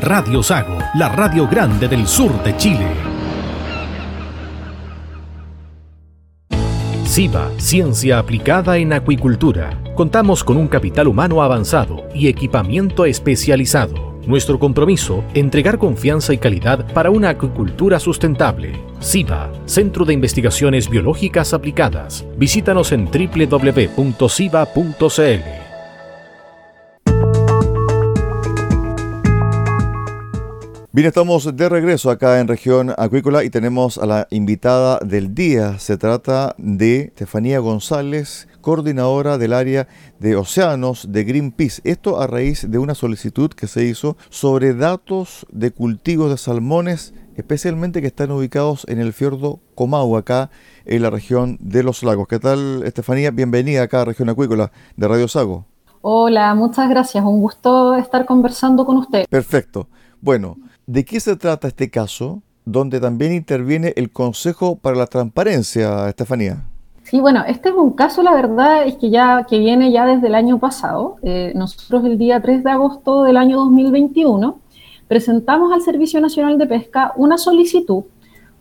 Radio Sago, la radio grande del sur de Chile. SIBA, Ciencia Aplicada en Acuicultura. Contamos con un capital humano avanzado y equipamiento especializado. Nuestro compromiso, entregar confianza y calidad para una acuicultura sustentable. SIBA, Centro de Investigaciones Biológicas Aplicadas. Visítanos en www.siba.cl. Bien, estamos de regreso acá en región acuícola y tenemos a la invitada del día. Se trata de Estefanía González, coordinadora del área de océanos de Greenpeace. Esto a raíz de una solicitud que se hizo sobre datos de cultivos de salmones, especialmente que están ubicados en el fiordo Comau, acá en la región de los lagos. ¿Qué tal, Estefanía? Bienvenida acá a región acuícola de Radio Sago. Hola, muchas gracias. Un gusto estar conversando con usted. Perfecto. Bueno, ¿De qué se trata este caso donde también interviene el Consejo para la Transparencia, Estefanía? Sí, bueno, este es un caso, la verdad, es que ya que viene ya desde el año pasado. Eh, nosotros el día 3 de agosto del año 2021 presentamos al Servicio Nacional de Pesca una solicitud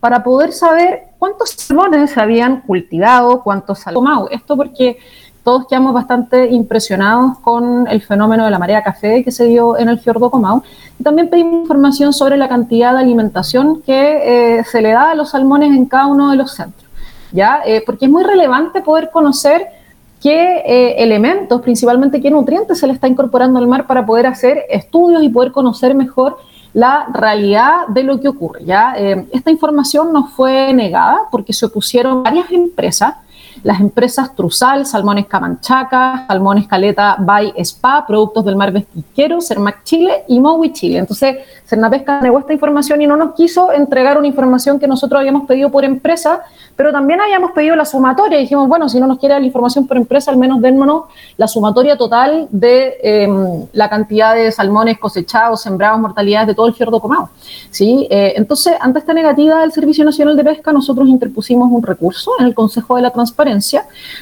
para poder saber cuántos salmones habían cultivado, cuántos salmones. Esto porque todos quedamos bastante impresionados con el fenómeno de la marea café que se dio en el fiordo Comau. Y también pedimos información sobre la cantidad de alimentación que eh, se le da a los salmones en cada uno de los centros. ¿ya? Eh, porque es muy relevante poder conocer qué eh, elementos, principalmente qué nutrientes se le está incorporando al mar para poder hacer estudios y poder conocer mejor la realidad de lo que ocurre. ¿ya? esta información nos fue negada porque se opusieron varias empresas las empresas Truzal, Salmones Camanchaca, Salmones Caleta by Spa, Productos del Mar Vesquiquero, Cermac Chile y Mowi Chile. Entonces, Cernapesca negó esta información y no nos quiso entregar una información que nosotros habíamos pedido por empresa, pero también habíamos pedido la sumatoria. Y dijimos, bueno, si no nos quiere la información por empresa, al menos démonos la sumatoria total de em, la cantidad de salmones cosechados, sembrados, mortalidades de todo el fiordo comado. ¿sí? Eh, entonces, ante esta negativa del Servicio Nacional de Pesca, nosotros interpusimos un recurso en el Consejo de la Transparencia,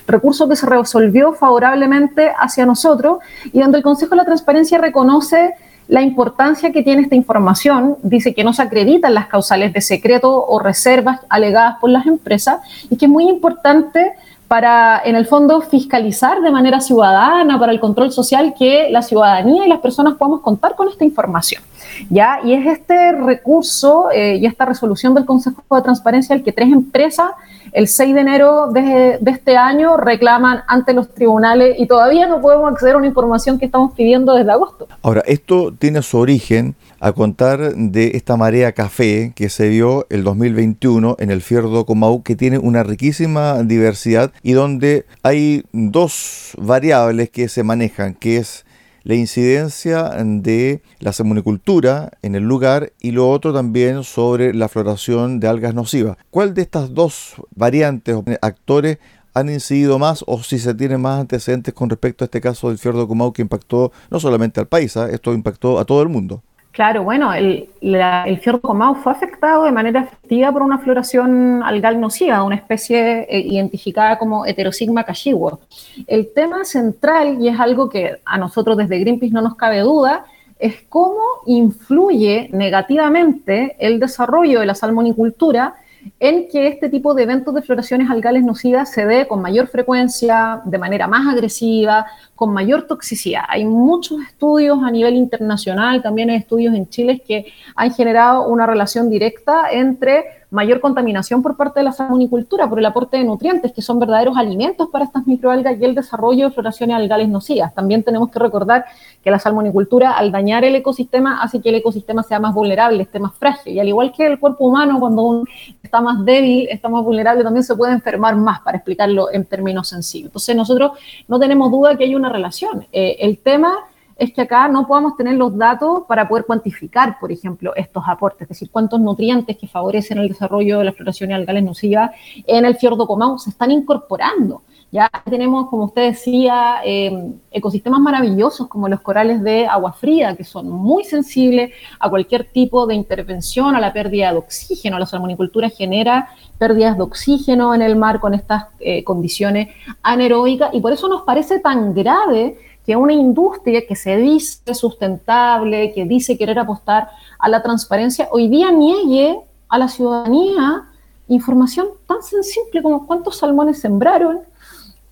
recurso que se resolvió favorablemente hacia nosotros y donde el Consejo de la Transparencia reconoce la importancia que tiene esta información. Dice que no se acreditan las causales de secreto o reservas alegadas por las empresas y que es muy importante para, en el fondo, fiscalizar de manera ciudadana, para el control social, que la ciudadanía y las personas podamos contar con esta información. ¿Ya? Y es este recurso eh, y esta resolución del Consejo de Transparencia el que tres empresas el 6 de enero de, este año reclaman ante los tribunales y todavía no podemos acceder a una información que estamos pidiendo desde agosto. Ahora, esto tiene su origen a contar de esta marea café que se vio el 2021 en el Fierdo Comau, que tiene una riquísima diversidad y donde hay dos variables que se manejan, que es la incidencia de la salmonicultura en el lugar y lo otro también sobre la floración de algas nocivas. ¿Cuál de estas dos variantes o actores han incidido más o si se tienen más antecedentes con respecto a este caso del fiordo Comau que impactó no solamente al país, ¿ah? esto impactó a todo el mundo? Claro, bueno, el, el fiordo comao fue afectado de manera efectiva por una floración algal nociva, una especie eh, identificada como Heterosigma cashiwo. El tema central, y es algo que a nosotros desde Greenpeace no nos cabe duda, es cómo influye negativamente el desarrollo de la salmonicultura en que este tipo de eventos de floraciones algales nocivas se dé con mayor frecuencia, de manera más agresiva, con mayor toxicidad. Hay muchos estudios a nivel internacional, también hay estudios en Chile que han generado una relación directa entre mayor contaminación por parte de la salmonicultura por el aporte de nutrientes, que son verdaderos alimentos para estas microalgas y el desarrollo de floraciones algales nocivas. También tenemos que recordar que la salmonicultura, al dañar el ecosistema, hace que el ecosistema sea más vulnerable, esté más frágil. Y al igual que el cuerpo humano, cuando uno está más débil, está más vulnerable, también se puede enfermar más, para explicarlo en términos sencillos. Entonces, nosotros no tenemos duda que hay una relación. Eh, el tema es que acá no podamos tener los datos para poder cuantificar, por ejemplo, estos aportes, es decir, cuántos nutrientes que favorecen el desarrollo de la floración algales nociva en el fiordo común se están incorporando. Ya tenemos, como usted decía, eh, ecosistemas maravillosos como los corales de agua fría, que son muy sensibles a cualquier tipo de intervención, a la pérdida de oxígeno. La salmonicultura genera pérdidas de oxígeno en el mar con estas eh, condiciones anaeróbicas y por eso nos parece tan grave que una industria que se dice sustentable, que dice querer apostar a la transparencia, hoy día niegue a la ciudadanía información tan simple como cuántos salmones sembraron,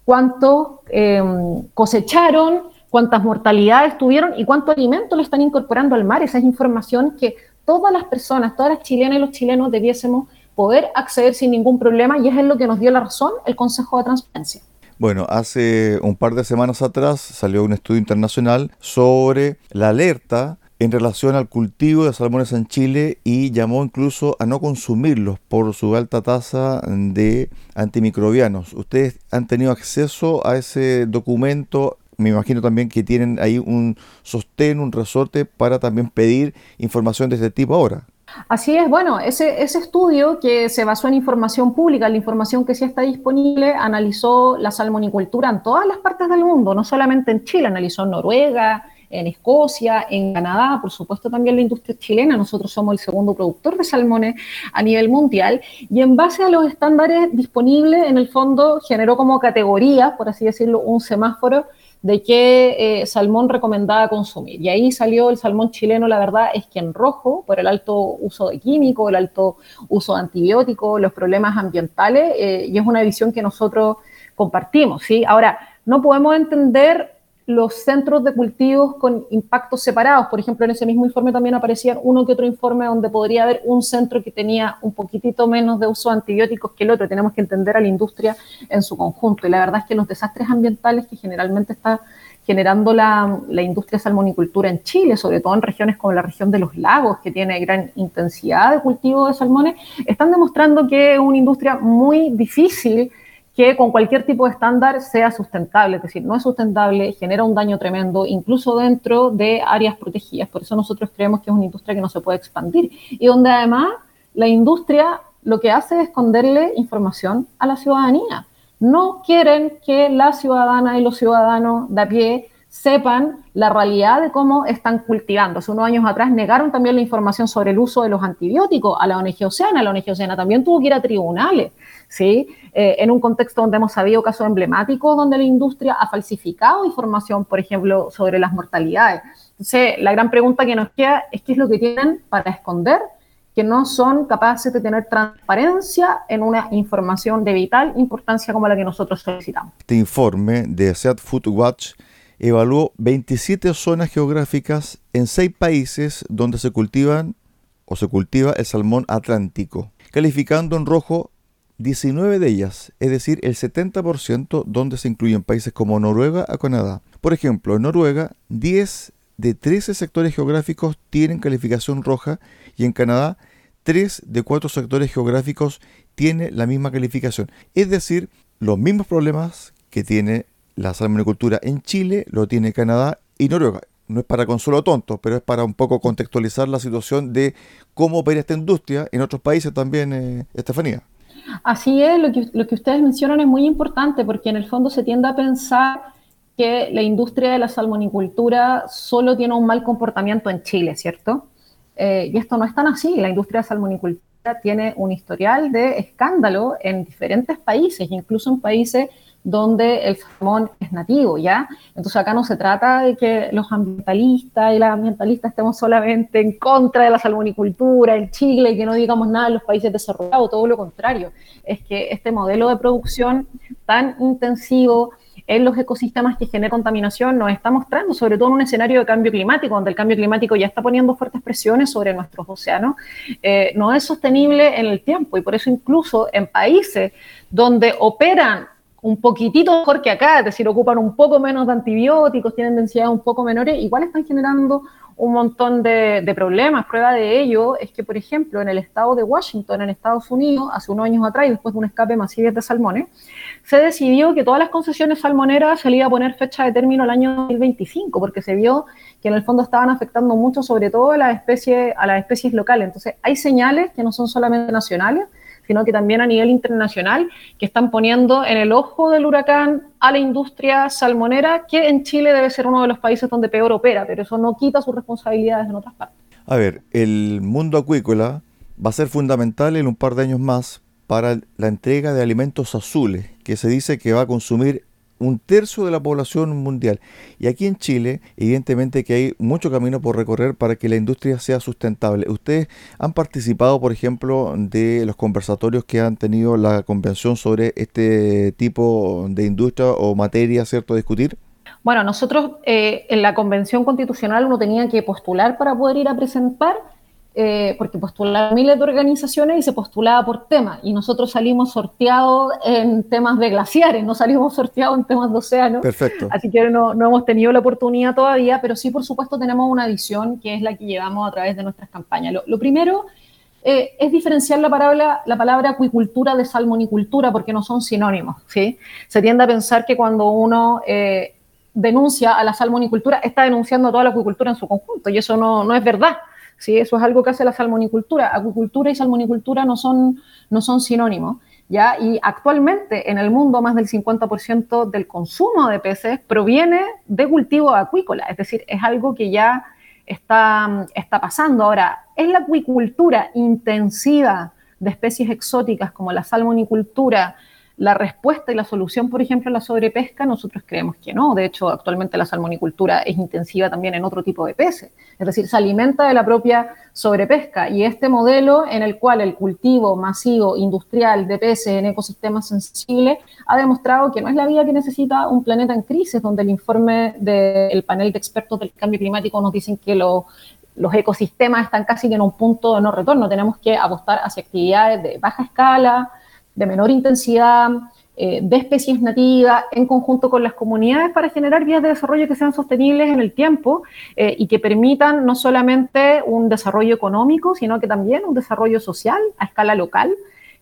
cuántos em, cosecharon, cuántas mortalidades tuvieron y cuánto alimento le están incorporando al mar. Esa es información que todas las personas, todas las chilenas y los chilenos debiésemos poder acceder sin ningún problema y es en lo que nos dio la razón el Consejo de Transparencia. Bueno, hace un par de semanas atrás salió un estudio internacional sobre la alerta en relación al cultivo de salmones en Chile y llamó incluso a no consumirlos por su alta tasa de antimicrobianos. ¿Ustedes han tenido acceso a ese documento? Me imagino también que tienen ahí un sostén, un resorte para también pedir información de este tipo ahora. Así es, bueno, ese, ese, estudio que se basó en información pública, la información que sí está disponible, analizó la salmonicultura en todas las partes del mundo, no solamente en Chile, analizó en Noruega, en Escocia, en Canadá, por supuesto también la industria chilena, nosotros somos el segundo productor de salmones a nivel mundial, y en base a los estándares disponibles, en el fondo generó como categoría, por así decirlo, un semáforo de qué eh, salmón recomendaba consumir. Y ahí salió el salmón chileno, la verdad es que en rojo, por el alto uso de químicos, el alto uso de antibióticos, los problemas ambientales, eh, y es una visión que nosotros compartimos. ¿sí? Ahora, no podemos entender los centros de cultivos con impactos separados. Por ejemplo, en ese mismo informe también aparecía uno que otro informe donde podría haber un centro que tenía un poquitito menos de uso de antibióticos que el otro. Tenemos que entender a la industria en su conjunto. Y la verdad es que los desastres ambientales que generalmente está generando la, la industria salmonicultura en Chile, sobre todo en regiones como la región de los lagos, que tiene gran intensidad de cultivo de salmones, están demostrando que es una industria muy difícil que con cualquier tipo de estándar sea sustentable, es decir, no es sustentable, genera un daño tremendo, incluso dentro de áreas protegidas. Por eso nosotros creemos que es una industria que no se puede expandir y donde además la industria lo que hace es esconderle información a la ciudadanía. No quieren que la ciudadana y los ciudadanos de a pie sepan la realidad de cómo están cultivando. Hace unos años atrás negaron también la información sobre el uso de los antibióticos a la ONG Oceana. La ONG Oceana también tuvo que ir a tribunales, ¿sí? Eh, en un contexto donde hemos sabido casos emblemáticos donde la industria ha falsificado información, por ejemplo, sobre las mortalidades. Entonces, la gran pregunta que nos queda es qué es lo que tienen para esconder que no son capaces de tener transparencia en una información de vital importancia como la que nosotros solicitamos. Este informe de Seat Food Watch evaluó 27 zonas geográficas en 6 países donde se cultivan o se cultiva el salmón atlántico, calificando en rojo 19 de ellas, es decir, el 70% donde se incluyen países como Noruega o Canadá. Por ejemplo, en Noruega, 10 de 13 sectores geográficos tienen calificación roja y en Canadá, 3 de 4 sectores geográficos tienen la misma calificación. Es decir, los mismos problemas que tiene la salmonicultura en Chile lo tiene Canadá y Noruega. No es para consuelo tonto, pero es para un poco contextualizar la situación de cómo opera esta industria en otros países también, eh, Estefanía. Así es, lo que, ustedes mencionan es muy importante porque en el fondo se tiende a pensar que la industria de la salmonicultura solo tiene un mal comportamiento en Chile, ¿cierto? eh, y esto no es tan así. La industria de salmonicultura tiene un historial de escándalo en diferentes países, incluso en países donde el salmón es nativo, ¿ya? Entonces acá no se trata de que los ambientalistas y las ambientalistas estemos solamente en contra de la salmonicultura en Chile y que no digamos nada en los países desarrollados, todo lo contrario, es que este modelo de producción tan intensivo en los ecosistemas que genera contaminación nos está mostrando, sobre todo en un escenario de cambio climático, donde el cambio climático ya está poniendo fuertes presiones sobre nuestros océanos, eh, no es sostenible en el tiempo y por eso incluso en países donde operan un poquitito mejor que acá, es decir, ocupan un poco menos de antibióticos, tienen densidades un poco menores, igual están generando un montón de, problemas. Prueba de ello es que, por ejemplo, en el estado de Washington, en Estados Unidos, hace unos años atrás, después de un escape masivo de salmones, se decidió que todas las concesiones salmoneras se a poner fecha de término el año 2025, porque se vio que en el fondo estaban afectando mucho, sobre todo a las especies, a las especies locales. Entonces, hay señales que no son solamente nacionales, sino que también a nivel internacional, que están poniendo en el ojo del huracán a la industria salmonera, que en Chile debe ser uno de los países donde peor opera, pero eso no quita sus responsabilidades en otras partes. A ver, el mundo acuícola va a ser fundamental en un par de años más para la entrega de alimentos azules, que se dice que va a consumir un tercio de la población mundial. Y aquí en Chile, evidentemente que hay mucho camino por recorrer para que la industria sea sustentable. Ustedes han participado, por ejemplo, de los conversatorios que han tenido la convención sobre este tipo de industria o materia, ¿cierto?, a discutir. Bueno, nosotros eh, en la convención constitucional uno tenía que postular para poder ir a presentar eh, porque postulaban miles de organizaciones y se postulaba por tema. Y nosotros salimos sorteados en temas de glaciares, no salimos sorteados en temas de océano. Perfecto. Así que no, no, hemos tenido la oportunidad todavía, pero sí, por supuesto, tenemos una visión que es la que llevamos a través de nuestras campañas. Lo, primero eh, es diferenciar la palabra, la palabra acuicultura de salmonicultura, porque no son sinónimos. ¿sí? Se tiende a pensar que cuando uno. Eh, denuncia a la salmonicultura, está denunciando a toda la acuicultura en su conjunto, y eso no, no es verdad. ¿Sí? Eso es algo que hace la salmonicultura. Acuicultura y salmonicultura no son, no son sinónimos. ¿ya? Y actualmente en el mundo más del 50% del consumo de peces proviene de cultivo acuícola, es decir, es algo que ya está, está pasando. Ahora, ¿es la acuicultura intensiva de especies exóticas como la salmonicultura la respuesta y la solución, por ejemplo, a la sobrepesca, nosotros creemos que no. De hecho, actualmente la salmonicultura es intensiva también en otro tipo de peces. Es decir, se alimenta de la propia sobrepesca. Y este modelo en el cual el cultivo masivo industrial de peces en ecosistemas sensibles ha demostrado que no es la vida que necesita un planeta en crisis, donde el informe del panel de expertos del cambio climático nos dicen que los ecosistemas están casi en un punto de no retorno. Tenemos que apostar hacia actividades de baja escala, de menor intensidad, eh, de especies nativas, en conjunto con las comunidades para generar vías de desarrollo que sean sostenibles en el tiempo eh, y que permitan no solamente un desarrollo económico, sino que también un desarrollo social a escala local,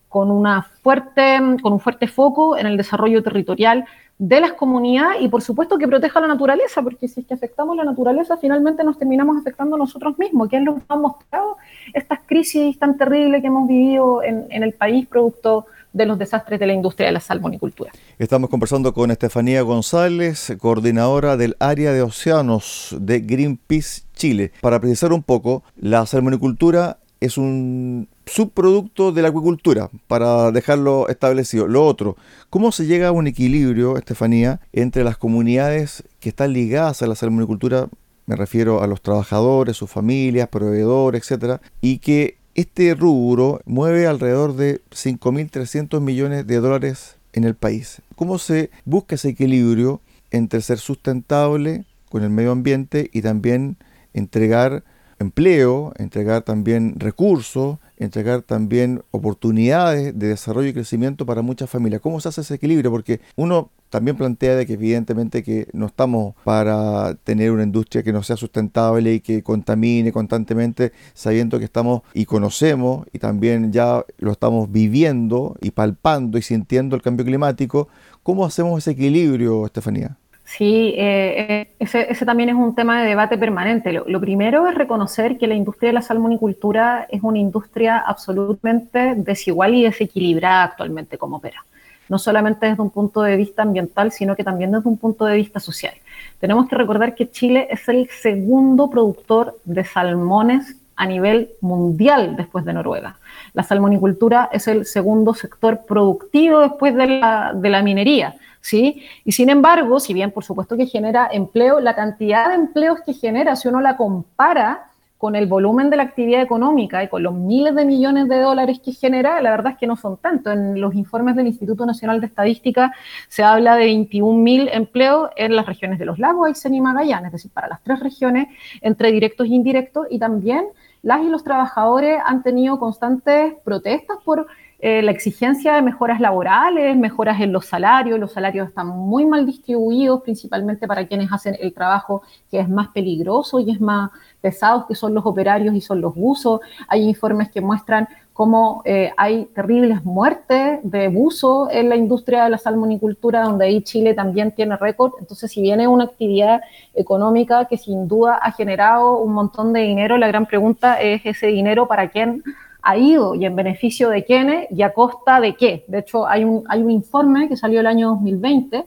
con, una fuerte, con un fuerte foco en el desarrollo territorial de las comunidades y por supuesto que proteja la naturaleza, porque si es que afectamos la naturaleza, finalmente nos terminamos afectando nosotros mismos, que es lo que han mostrado estas crisis tan terribles que hemos vivido en, el país producto los desastres de la industria de la salmonicultura. Estamos conversando con Estefanía González, coordinadora del área de océanos de Greenpeace Chile. Para precisar un poco, la salmonicultura es un subproducto de la acuicultura, para dejarlo establecido. Lo otro, ¿cómo se llega a un equilibrio, Estefanía, entre las comunidades que están ligadas a la salmonicultura me refiero a los trabajadores, sus familias, proveedores, etcétera, y que este rubro mueve alrededor de 5.300 millones de dólares en el país. ¿Cómo se busca ese equilibrio entre ser sustentable con el medio ambiente y también entregar empleo, entregar también recursos, entregar también oportunidades de desarrollo y crecimiento para muchas familias. ¿Cómo se hace ese equilibrio? Porque uno también plantea de que evidentemente que no estamos para tener una industria que no sea sustentable y que contamine constantemente, sabiendo que estamos y conocemos y también ya lo estamos viviendo y palpando y sintiendo el cambio climático. ¿Cómo hacemos ese equilibrio, Estefanía? Sí, eh, eh, ese, también es un tema de debate permanente. Lo, primero es reconocer que la industria de la salmonicultura es una industria absolutamente desigual y desequilibrada actualmente como opera. No solamente desde un punto de vista ambiental, sino que también desde un punto de vista social. Tenemos que recordar que Chile es el segundo productor de salmones a nivel mundial después de Noruega. La salmonicultura es el segundo sector productivo después de la, de la minería. ¿Sí? Y sin embargo, si bien por supuesto que genera empleo, la cantidad de empleos que genera, si uno la compara con el volumen de la actividad económica y con los miles de millones de dólares que genera, la verdad es que no son tanto. En los informes del Instituto Nacional de Estadística se habla de 21.000 empleos en las regiones de los lagos, Aysén y Magallanes, es decir, para las tres regiones, entre directos e indirectos, y también las y los trabajadores han tenido constantes protestas por eh, la exigencia de mejoras laborales, mejoras en los salarios. Los salarios están muy mal distribuidos, principalmente para quienes hacen el trabajo que es más peligroso y es más pesado, que son los operarios y son los buzos. Hay informes que muestran cómo eh, hay terribles muertes de buzo en la industria de la salmonicultura, donde ahí Chile también tiene récord. Entonces, si viene una actividad económica que sin duda ha generado un montón de dinero, la gran pregunta es ese dinero para quién ha ido y en beneficio de quiénes y a costa de qué. De hecho, hay un, hay un informe que salió el año 2020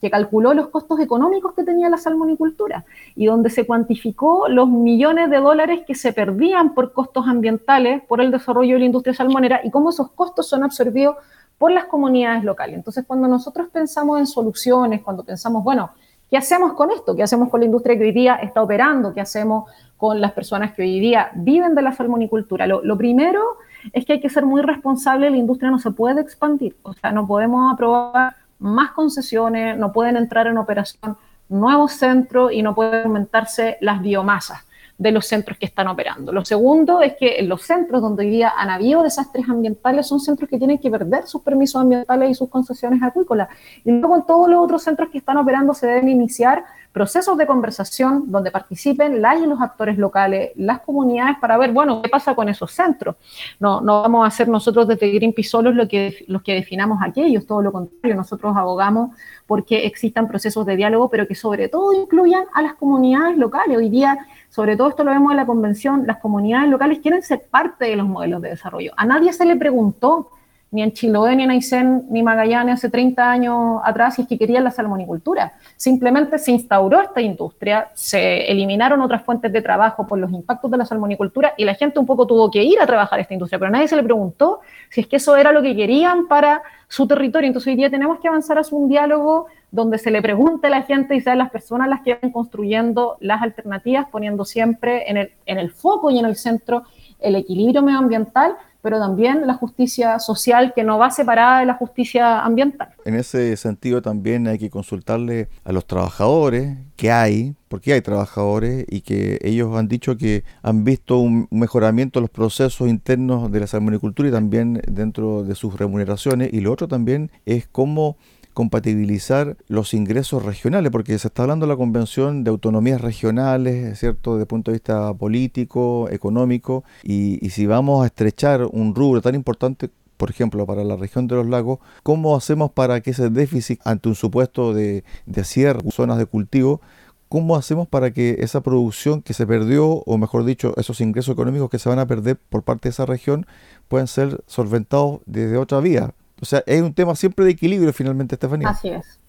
que calculó los costos económicos que tenía la salmonicultura y donde se cuantificó los millones de dólares que se perdían por costos ambientales por el desarrollo de la industria salmonera y cómo esos costos son absorbidos por las comunidades locales. Entonces, cuando nosotros pensamos en soluciones, cuando pensamos, bueno, ¿qué hacemos con esto? ¿Qué hacemos con la industria que hoy día está operando? ¿Qué hacemos con las personas que hoy día viven de la salmonicultura. Lo, primero es que hay que ser muy responsable, la industria no se puede expandir, o sea, no podemos aprobar más concesiones, no pueden entrar en operación nuevos centros y no pueden aumentarse las biomasas de los centros que están operando. Lo segundo es que los centros donde hoy día han habido desastres ambientales son centros que tienen que perder sus permisos ambientales y sus concesiones acuícolas. Y luego en todos los otros centros que están operando se deben iniciar procesos de conversación donde participen las y los actores locales, las comunidades, para ver, bueno, qué pasa con esos centros. No, no vamos a ser nosotros desde Greenpeace solos lo que, los que definamos aquellos, todo lo contrario, nosotros abogamos porque existan procesos de diálogo, pero que sobre todo incluyan a las comunidades locales. Hoy día, sobre todo esto lo vemos en la convención, las comunidades locales quieren ser parte de los modelos de desarrollo. A nadie se le preguntó ni en Chiloé, ni en Aysén, ni Magallanes hace 30 años atrás, si es que querían la salmonicultura. Simplemente se instauró esta industria, se eliminaron otras fuentes de trabajo por los impactos de la salmonicultura y la gente un poco tuvo que ir a trabajar esta industria, pero nadie se le preguntó si es que eso era lo que querían para su territorio. Entonces hoy día tenemos que avanzar hacia un diálogo donde se le pregunte a la gente y sean las personas las que vayan construyendo las alternativas, poniendo siempre en el, en el foco y en el centro el equilibrio medioambiental, pero también la justicia social que no va separada de la justicia ambiental. En ese sentido también hay que consultarle a los trabajadores que hay, porque hay trabajadores y que ellos han dicho que han visto un mejoramiento en los procesos internos de la salmonicultura y también dentro de sus remuneraciones. Y lo otro también es cómo compatibilizar los ingresos regionales, porque se está hablando de la Convención de Autonomías Regionales, ¿cierto?, desde el punto de vista político, económico, y, si vamos a estrechar un rubro tan importante por ejemplo, para la región de los lagos, ¿cómo hacemos para que ese déficit ante un supuesto de, de cierre, zonas de cultivo, cómo hacemos para que esa producción que se perdió, o mejor dicho, esos ingresos económicos que se van a perder por parte de esa región, puedan ser solventados desde otra vía? O sea, es un tema siempre de equilibrio finalmente, Estefanía. Así es.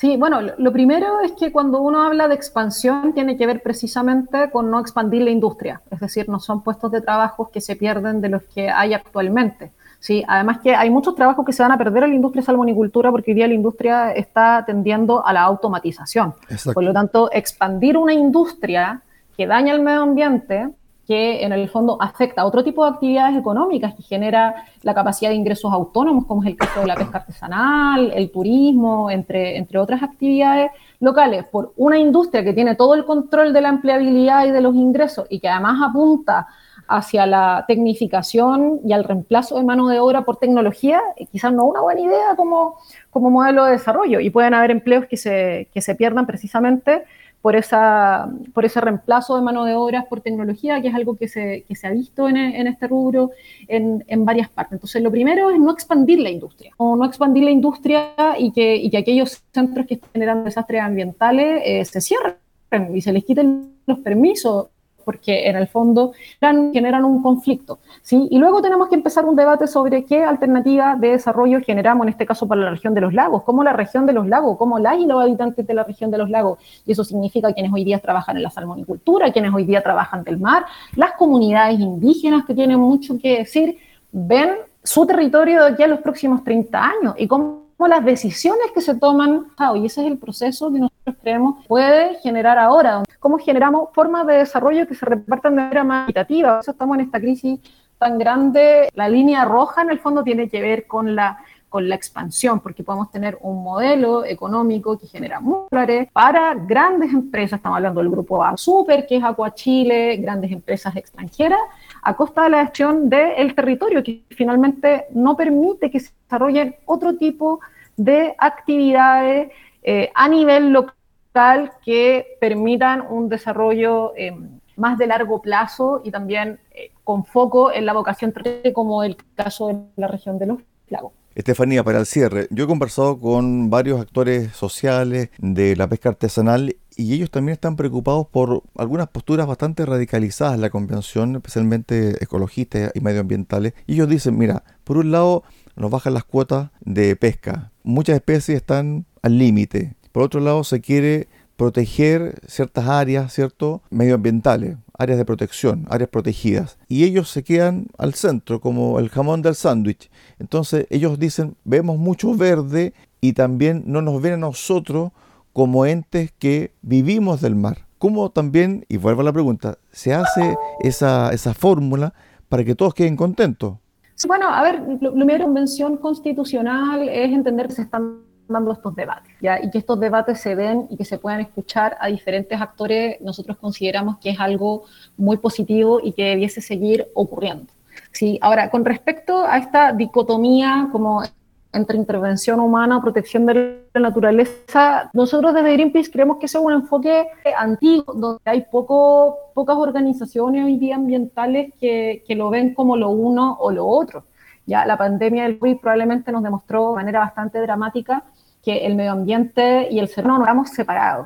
Sí, bueno, lo primero es que cuando uno habla de expansión tiene que ver precisamente con no expandir la industria, es decir, no son puestos de trabajo que se pierden de los que hay actualmente. Sí, además que hay muchos trabajos que se van a perder en la industria salmonicultura porque hoy día la industria está tendiendo a la automatización. Por lo tanto, expandir una industria que daña el medio ambiente que en el fondo afecta a otro tipo de actividades económicas que genera la capacidad de ingresos autónomos, como es el caso de la pesca artesanal, el turismo, entre, entre otras actividades locales, por una industria que tiene todo el control de la empleabilidad y de los ingresos y que además apunta hacia la tecnificación y al reemplazo de mano de obra por tecnología, eh, quizás no una buena idea como, como modelo de desarrollo. Y pueden haber empleos que se, que se pierdan precisamente por, esa, por ese reemplazo de mano de obras por tecnología, que es algo que se, que se ha visto en, en este rubro en, en, varias partes. Entonces, lo primero es no expandir la industria, o no expandir la industria y que, y que aquellos centros que generan desastres ambientales eh, se cierren y se les quiten los permisos porque en el fondo generan un conflicto. ¿sí? Y luego tenemos que empezar un debate sobre qué alternativa de desarrollo generamos, en este caso para la región de los lagos, cómo la región de los lagos, cómo las y los habitantes de la región de los lagos, y eso significa quienes hoy día trabajan en la salmonicultura, quienes hoy día trabajan del mar, las comunidades indígenas que tienen mucho que decir, ven su territorio de aquí a los próximos 30 años y cómo las decisiones que se toman, ah, y ese es el proceso que nosotros creemos puede generar ahora, cómo generamos formas de desarrollo que se repartan de manera más equitativa. Por eso estamos en esta crisis tan grande. La línea roja en el fondo tiene que ver con la con la expansión, porque podemos tener un modelo económico que genera dólares para grandes empresas, estamos hablando del grupo A Super, que es Aqua Chile, grandes empresas extranjeras, a costa de la gestión del territorio, que finalmente no permite que se desarrollen otro tipo de actividades eh, a nivel local que permitan un desarrollo eh, más de largo plazo y también eh, con foco en la vocación como el caso de la región de los lagos. Estefanía, para el cierre, yo he conversado con varios actores sociales de la pesca artesanal y ellos también están preocupados por algunas posturas bastante radicalizadas en la convención, especialmente ecologistas y medioambientales. Y ellos dicen, mira, por un lado nos bajan las cuotas de pesca, muchas especies están al límite. Por otro lado, se quiere proteger ciertas áreas, ¿cierto? Medioambientales, áreas de protección, áreas protegidas. Y ellos se quedan al centro, como el jamón del sándwich. Entonces ellos dicen, vemos mucho verde y también no nos ven a nosotros como entes que vivimos del mar. ¿Cómo también, y vuelvo a la pregunta, se hace esa, esa fórmula para que todos queden contentos? Bueno, a ver, la primera convención constitucional es entender que se están dando estos debates, ¿ya? y que estos debates se den y que se puedan escuchar a diferentes actores, nosotros consideramos que es algo muy positivo y que debiese seguir ocurriendo. ¿sí? Ahora, con respecto a esta dicotomía como entre intervención humana, protección de la naturaleza, nosotros desde Greenpeace creemos que ese es un enfoque antiguo, donde hay poco, pocas organizaciones hoy día ambientales que, que lo ven como lo uno o lo otro. Ya la pandemia del COVID probablemente nos demostró de manera bastante dramática que el medio ambiente y el ser humano nos hemos separado.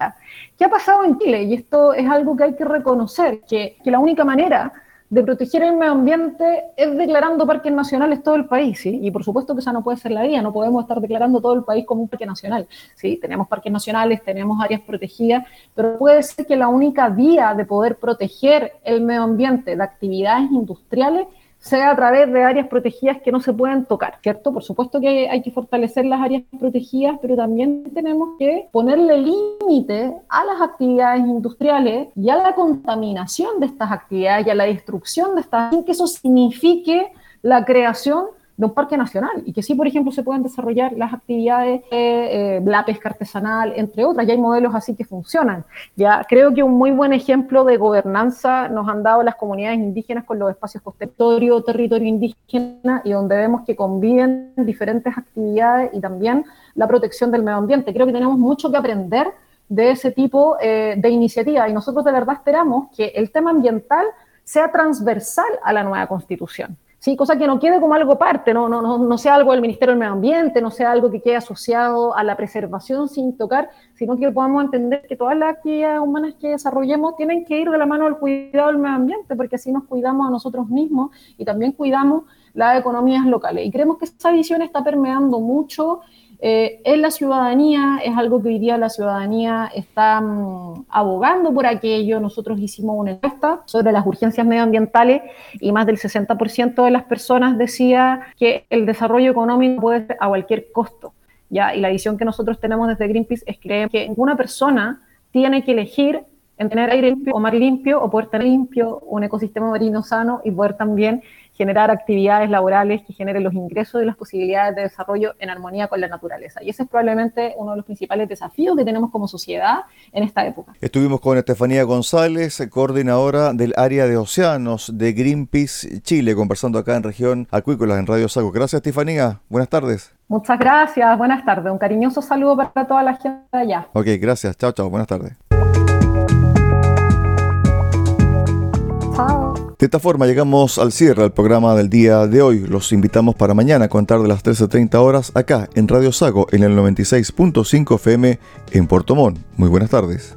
¿Qué ha pasado en Chile? Y esto es algo que hay que reconocer, que, que, la única manera de proteger el medio ambiente es declarando parques nacionales todo el país, ¿sí? Y por supuesto que esa no puede ser la vía, no podemos estar declarando todo el país como un parque nacional, ¿sí? Tenemos parques nacionales, tenemos áreas protegidas, pero puede ser que la única vía de poder proteger el medio ambiente de actividades industriales sea a través de áreas protegidas que no se pueden tocar, ¿cierto? Por supuesto que hay que fortalecer las áreas protegidas, pero también tenemos que ponerle límite a las actividades industriales y a la contaminación de estas actividades y a la destrucción de estas, sin que eso signifique la creación de un parque nacional y que sí, por ejemplo, se puedan desarrollar las actividades de eh, la pesca artesanal, entre otras. Ya hay modelos así que funcionan. Ya creo que un muy buen ejemplo de gobernanza nos han dado las comunidades indígenas con los espacios territorio, territorio indígena y donde vemos que conviven diferentes actividades y también la protección del medio ambiente. Creo que tenemos mucho que aprender de ese tipo eh, de iniciativa y nosotros de verdad esperamos que el tema ambiental sea transversal a la nueva constitución. ¿Sí? cosa que no quede como algo parte, no, no, no, no sea algo del Ministerio del Medio Ambiente, no sea algo que quede asociado a la preservación sin tocar, sino que podamos entender que todas las actividades humanas que desarrollemos tienen que ir de la mano al cuidado del medio ambiente, porque así nos cuidamos a nosotros mismos y también cuidamos las economías locales. Y creemos que esa visión está permeando mucho eh, en la ciudadanía, es algo que hoy día la ciudadanía está mm, abogando por aquello. Nosotros hicimos una encuesta sobre las urgencias medioambientales y más del 60% de las personas decía que el desarrollo económico puede ser a cualquier costo. ¿ya? Y la visión que nosotros tenemos desde Greenpeace es que que ninguna persona tiene que elegir en tener aire limpio o mar limpio o poder tener limpio un ecosistema marino sano y poder también generar actividades laborales que generen los ingresos y las posibilidades de desarrollo en armonía con la naturaleza. Y ese es probablemente uno de los principales desafíos que tenemos como sociedad en esta época. Estuvimos con Estefanía González, coordinadora del área de océanos de Greenpeace Chile, conversando acá en región acuícola en Radio Sago. Gracias, Estefanía. Buenas tardes. Muchas gracias. Buenas tardes. Un cariñoso saludo para toda la gente allá. Ok, gracias. Chao, chao. Buenas tardes. De esta forma llegamos al cierre del programa del día de hoy. Los invitamos para mañana a contar de las 13.30 horas acá en Radio Sago en el 96.5 FM en Puerto Montt. Muy buenas tardes.